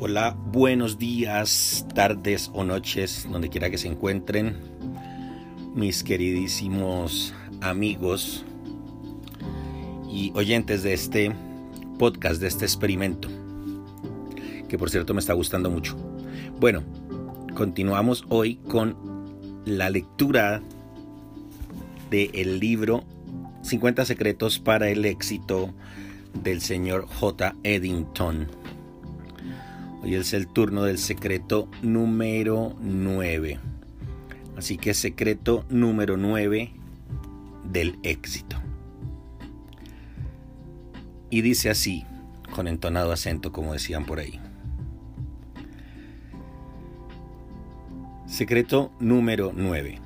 Hola, buenos días, tardes o noches, donde quiera que se encuentren, mis queridísimos amigos y oyentes de este podcast, de este experimento, que por cierto me está gustando mucho. Bueno, continuamos hoy con la lectura del el libro 50 secretos para el éxito del señor J. Eddington Hoy es el turno del secreto número 9. Así que secreto número 9 del éxito. Y dice así, con entonado acento, como decían por ahí. Secreto número 9.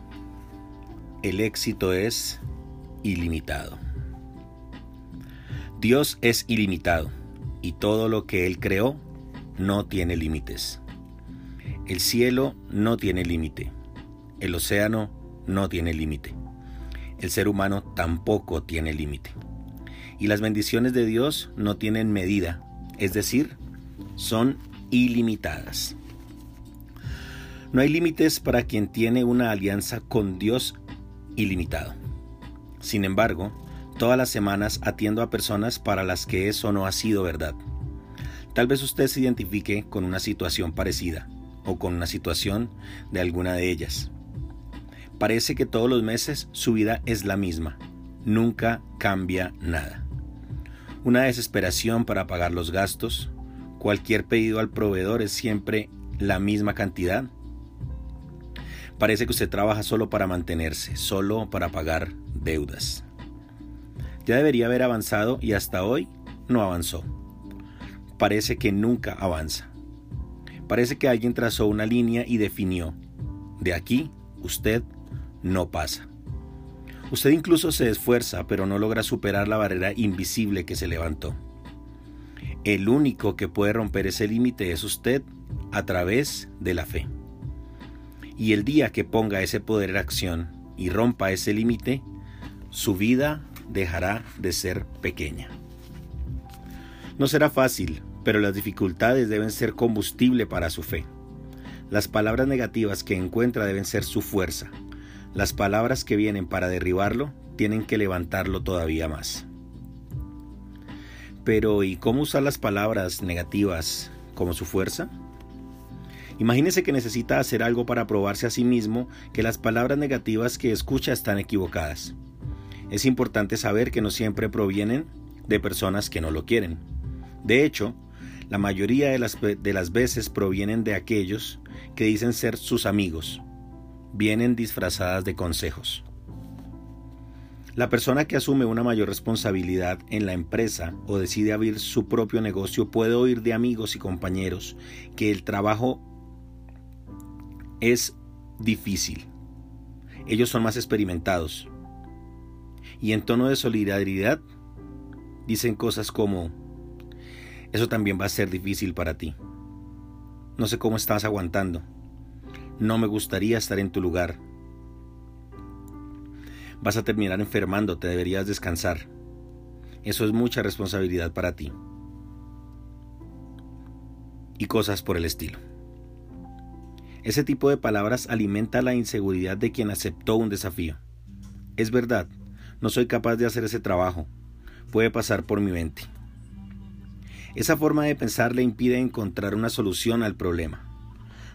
El éxito es ilimitado. Dios es ilimitado y todo lo que Él creó no tiene límites. El cielo no tiene límite. El océano no tiene límite. El ser humano tampoco tiene límite. Y las bendiciones de Dios no tienen medida, es decir, son ilimitadas. No hay límites para quien tiene una alianza con Dios ilimitado. Sin embargo, todas las semanas atiendo a personas para las que eso no ha sido verdad. Tal vez usted se identifique con una situación parecida o con una situación de alguna de ellas. Parece que todos los meses su vida es la misma, nunca cambia nada. Una desesperación para pagar los gastos, cualquier pedido al proveedor es siempre la misma cantidad. Parece que usted trabaja solo para mantenerse, solo para pagar deudas. Ya debería haber avanzado y hasta hoy no avanzó parece que nunca avanza. Parece que alguien trazó una línea y definió, de aquí usted no pasa. Usted incluso se esfuerza, pero no logra superar la barrera invisible que se levantó. El único que puede romper ese límite es usted a través de la fe. Y el día que ponga ese poder en acción y rompa ese límite, su vida dejará de ser pequeña. No será fácil, pero las dificultades deben ser combustible para su fe. Las palabras negativas que encuentra deben ser su fuerza. Las palabras que vienen para derribarlo tienen que levantarlo todavía más. Pero ¿y cómo usar las palabras negativas como su fuerza? Imagínese que necesita hacer algo para probarse a sí mismo que las palabras negativas que escucha están equivocadas. Es importante saber que no siempre provienen de personas que no lo quieren. De hecho, la mayoría de las, de las veces provienen de aquellos que dicen ser sus amigos. Vienen disfrazadas de consejos. La persona que asume una mayor responsabilidad en la empresa o decide abrir su propio negocio puede oír de amigos y compañeros que el trabajo es difícil. Ellos son más experimentados. Y en tono de solidaridad dicen cosas como, eso también va a ser difícil para ti. No sé cómo estás aguantando. No me gustaría estar en tu lugar. Vas a terminar enfermando, te deberías descansar. Eso es mucha responsabilidad para ti. Y cosas por el estilo. Ese tipo de palabras alimenta la inseguridad de quien aceptó un desafío. Es verdad, no soy capaz de hacer ese trabajo. Puede pasar por mi mente. Esa forma de pensar le impide encontrar una solución al problema.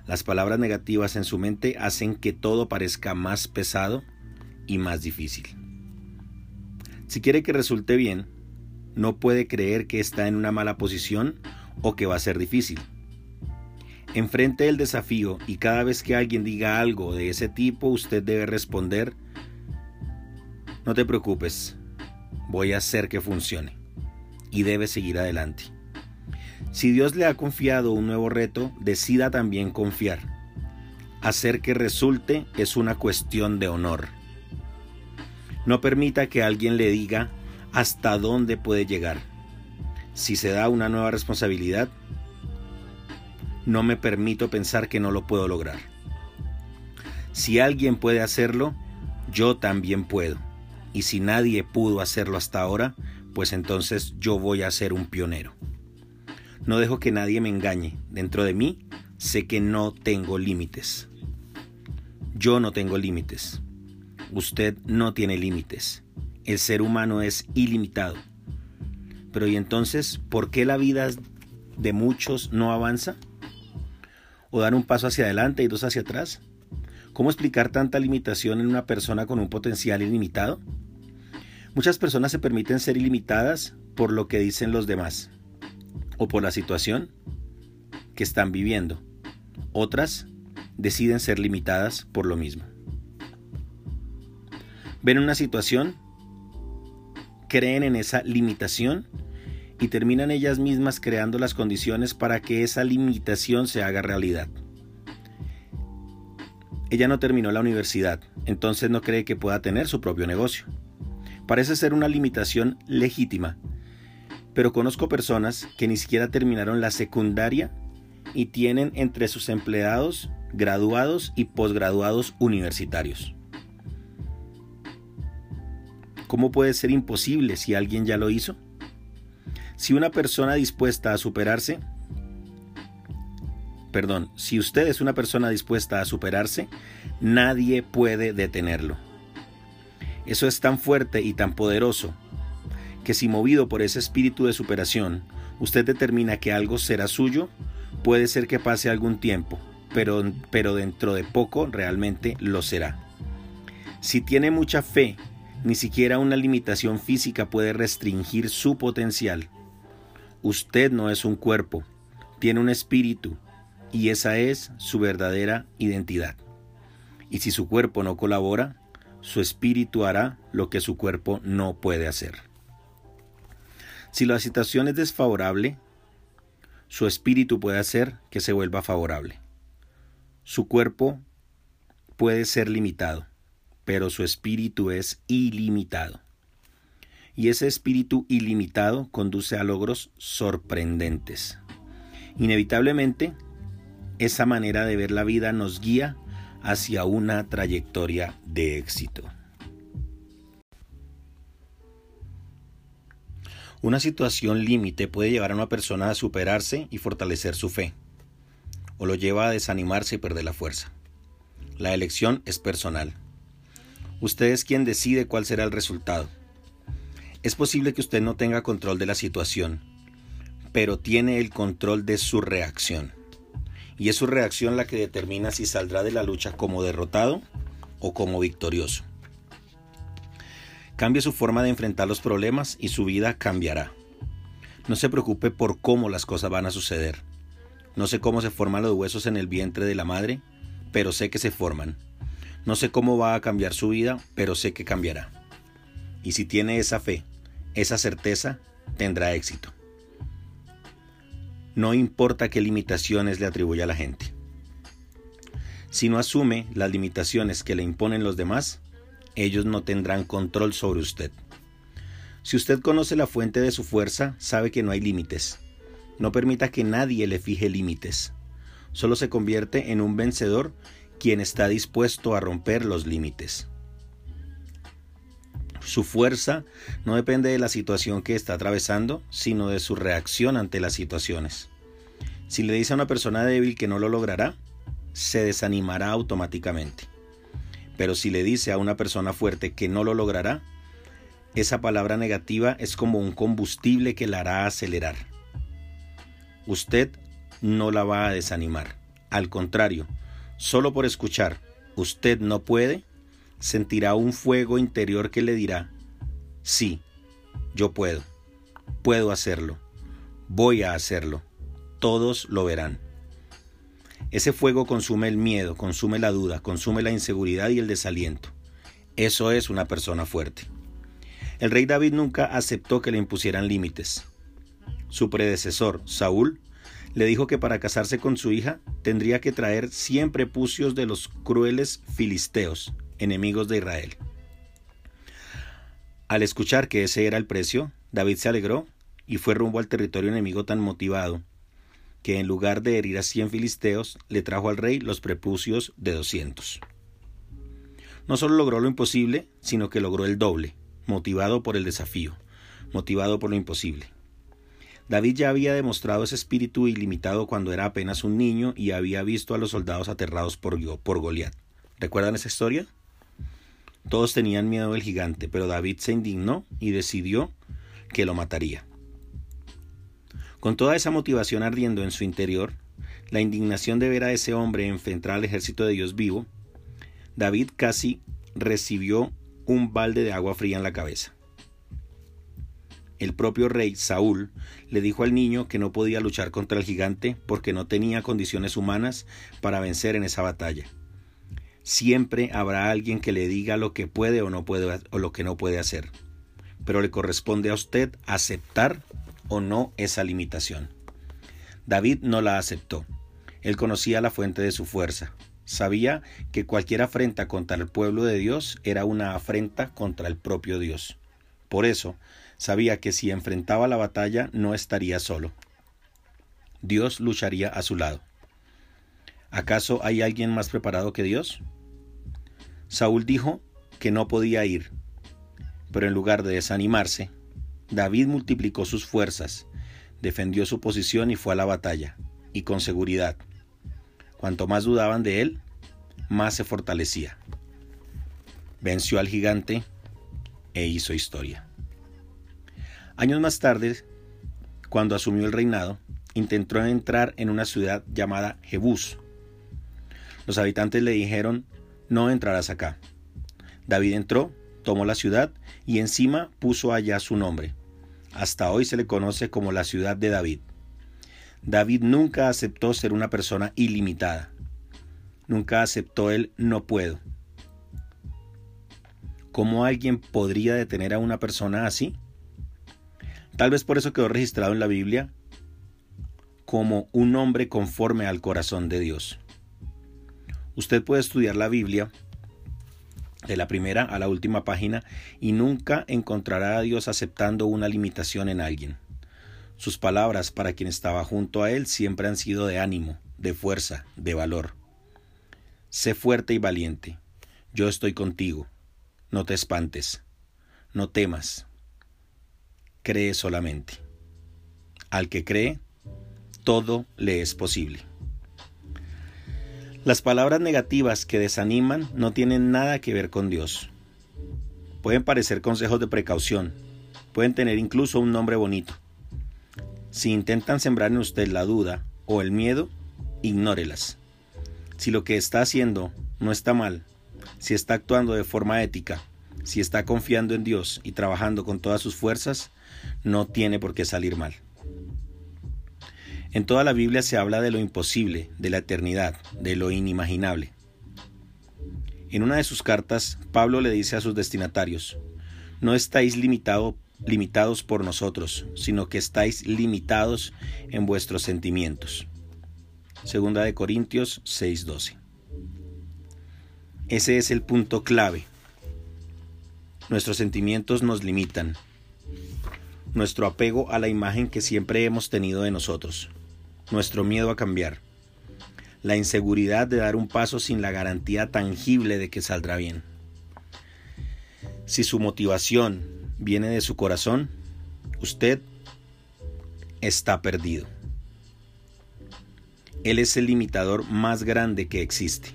Las palabras negativas en su mente hacen que todo parezca más pesado y más difícil. Si quiere que resulte bien, no puede creer que está en una mala posición o que va a ser difícil. Enfrente el desafío y cada vez que alguien diga algo de ese tipo, usted debe responder, no te preocupes, voy a hacer que funcione. Y debe seguir adelante. Si Dios le ha confiado un nuevo reto, decida también confiar. Hacer que resulte es una cuestión de honor. No permita que alguien le diga hasta dónde puede llegar. Si se da una nueva responsabilidad, no me permito pensar que no lo puedo lograr. Si alguien puede hacerlo, yo también puedo. Y si nadie pudo hacerlo hasta ahora, pues entonces yo voy a ser un pionero. No dejo que nadie me engañe. Dentro de mí sé que no tengo límites. Yo no tengo límites. Usted no tiene límites. El ser humano es ilimitado. Pero ¿y entonces por qué la vida de muchos no avanza? ¿O dar un paso hacia adelante y dos hacia atrás? ¿Cómo explicar tanta limitación en una persona con un potencial ilimitado? Muchas personas se permiten ser ilimitadas por lo que dicen los demás o por la situación que están viviendo. Otras deciden ser limitadas por lo mismo. Ven una situación, creen en esa limitación y terminan ellas mismas creando las condiciones para que esa limitación se haga realidad. Ella no terminó la universidad, entonces no cree que pueda tener su propio negocio. Parece ser una limitación legítima, pero conozco personas que ni siquiera terminaron la secundaria y tienen entre sus empleados graduados y posgraduados universitarios. ¿Cómo puede ser imposible si alguien ya lo hizo? Si una persona dispuesta a superarse, perdón, si usted es una persona dispuesta a superarse, nadie puede detenerlo. Eso es tan fuerte y tan poderoso que si movido por ese espíritu de superación, usted determina que algo será suyo, puede ser que pase algún tiempo, pero, pero dentro de poco realmente lo será. Si tiene mucha fe, ni siquiera una limitación física puede restringir su potencial. Usted no es un cuerpo, tiene un espíritu, y esa es su verdadera identidad. Y si su cuerpo no colabora, su espíritu hará lo que su cuerpo no puede hacer. Si la situación es desfavorable, su espíritu puede hacer que se vuelva favorable. Su cuerpo puede ser limitado, pero su espíritu es ilimitado. Y ese espíritu ilimitado conduce a logros sorprendentes. Inevitablemente, esa manera de ver la vida nos guía hacia una trayectoria de éxito. Una situación límite puede llevar a una persona a superarse y fortalecer su fe, o lo lleva a desanimarse y perder la fuerza. La elección es personal. Usted es quien decide cuál será el resultado. Es posible que usted no tenga control de la situación, pero tiene el control de su reacción. Y es su reacción la que determina si saldrá de la lucha como derrotado o como victorioso. Cambie su forma de enfrentar los problemas y su vida cambiará. No se preocupe por cómo las cosas van a suceder. No sé cómo se forman los huesos en el vientre de la madre, pero sé que se forman. No sé cómo va a cambiar su vida, pero sé que cambiará. Y si tiene esa fe, esa certeza, tendrá éxito. No importa qué limitaciones le atribuya a la gente. Si no asume las limitaciones que le imponen los demás, ellos no tendrán control sobre usted. Si usted conoce la fuente de su fuerza, sabe que no hay límites. No permita que nadie le fije límites. Solo se convierte en un vencedor quien está dispuesto a romper los límites. Su fuerza no depende de la situación que está atravesando, sino de su reacción ante las situaciones. Si le dice a una persona débil que no lo logrará, se desanimará automáticamente. Pero si le dice a una persona fuerte que no lo logrará, esa palabra negativa es como un combustible que la hará acelerar. Usted no la va a desanimar. Al contrario, solo por escuchar usted no puede, sentirá un fuego interior que le dirá, sí, yo puedo, puedo hacerlo, voy a hacerlo, todos lo verán. Ese fuego consume el miedo, consume la duda, consume la inseguridad y el desaliento. Eso es una persona fuerte. El rey David nunca aceptó que le impusieran límites. Su predecesor, Saúl, le dijo que para casarse con su hija tendría que traer 100 prepucios de los crueles filisteos, enemigos de Israel. Al escuchar que ese era el precio, David se alegró y fue rumbo al territorio enemigo tan motivado que en lugar de herir a cien filisteos, le trajo al rey los prepucios de doscientos. No solo logró lo imposible, sino que logró el doble, motivado por el desafío, motivado por lo imposible. David ya había demostrado ese espíritu ilimitado cuando era apenas un niño y había visto a los soldados aterrados por, por Goliat. ¿Recuerdan esa historia? Todos tenían miedo del gigante, pero David se indignó y decidió que lo mataría. Con toda esa motivación ardiendo en su interior, la indignación de ver a ese hombre enfrentar al ejército de Dios vivo, David casi recibió un balde de agua fría en la cabeza. El propio rey Saúl le dijo al niño que no podía luchar contra el gigante porque no tenía condiciones humanas para vencer en esa batalla. Siempre habrá alguien que le diga lo que puede o no puede o lo que no puede hacer. Pero le corresponde a usted aceptar o no esa limitación. David no la aceptó. Él conocía la fuente de su fuerza. Sabía que cualquier afrenta contra el pueblo de Dios era una afrenta contra el propio Dios. Por eso, sabía que si enfrentaba la batalla no estaría solo. Dios lucharía a su lado. ¿Acaso hay alguien más preparado que Dios? Saúl dijo que no podía ir, pero en lugar de desanimarse, David multiplicó sus fuerzas, defendió su posición y fue a la batalla, y con seguridad. Cuanto más dudaban de él, más se fortalecía. Venció al gigante e hizo historia. Años más tarde, cuando asumió el reinado, intentó entrar en una ciudad llamada Jebús. Los habitantes le dijeron, no entrarás acá. David entró, tomó la ciudad y encima puso allá su nombre. Hasta hoy se le conoce como la ciudad de David. David nunca aceptó ser una persona ilimitada. Nunca aceptó el no puedo. ¿Cómo alguien podría detener a una persona así? Tal vez por eso quedó registrado en la Biblia como un hombre conforme al corazón de Dios. Usted puede estudiar la Biblia de la primera a la última página y nunca encontrará a Dios aceptando una limitación en alguien. Sus palabras para quien estaba junto a él siempre han sido de ánimo, de fuerza, de valor. Sé fuerte y valiente. Yo estoy contigo. No te espantes. No temas. Cree solamente. Al que cree, todo le es posible. Las palabras negativas que desaniman no tienen nada que ver con Dios. Pueden parecer consejos de precaución, pueden tener incluso un nombre bonito, si intentan sembrar en usted la duda o el miedo, ignórelas. Si lo que está haciendo no está mal, si está actuando de forma ética, si está confiando en Dios y trabajando con todas sus fuerzas, no tiene por qué salir mal. En toda la Biblia se habla de lo imposible, de la eternidad, de lo inimaginable. En una de sus cartas, Pablo le dice a sus destinatarios, no estáis limitado, limitados por nosotros, sino que estáis limitados en vuestros sentimientos. Segunda de Corintios 6:12. Ese es el punto clave. Nuestros sentimientos nos limitan. Nuestro apego a la imagen que siempre hemos tenido de nosotros. Nuestro miedo a cambiar. La inseguridad de dar un paso sin la garantía tangible de que saldrá bien. Si su motivación viene de su corazón, usted está perdido. Él es el limitador más grande que existe.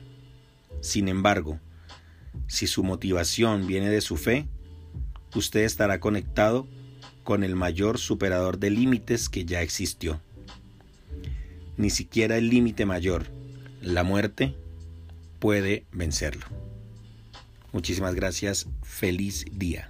Sin embargo, si su motivación viene de su fe, usted estará conectado con el mayor superador de límites que ya existió. Ni siquiera el límite mayor, la muerte, puede vencerlo. Muchísimas gracias. Feliz día.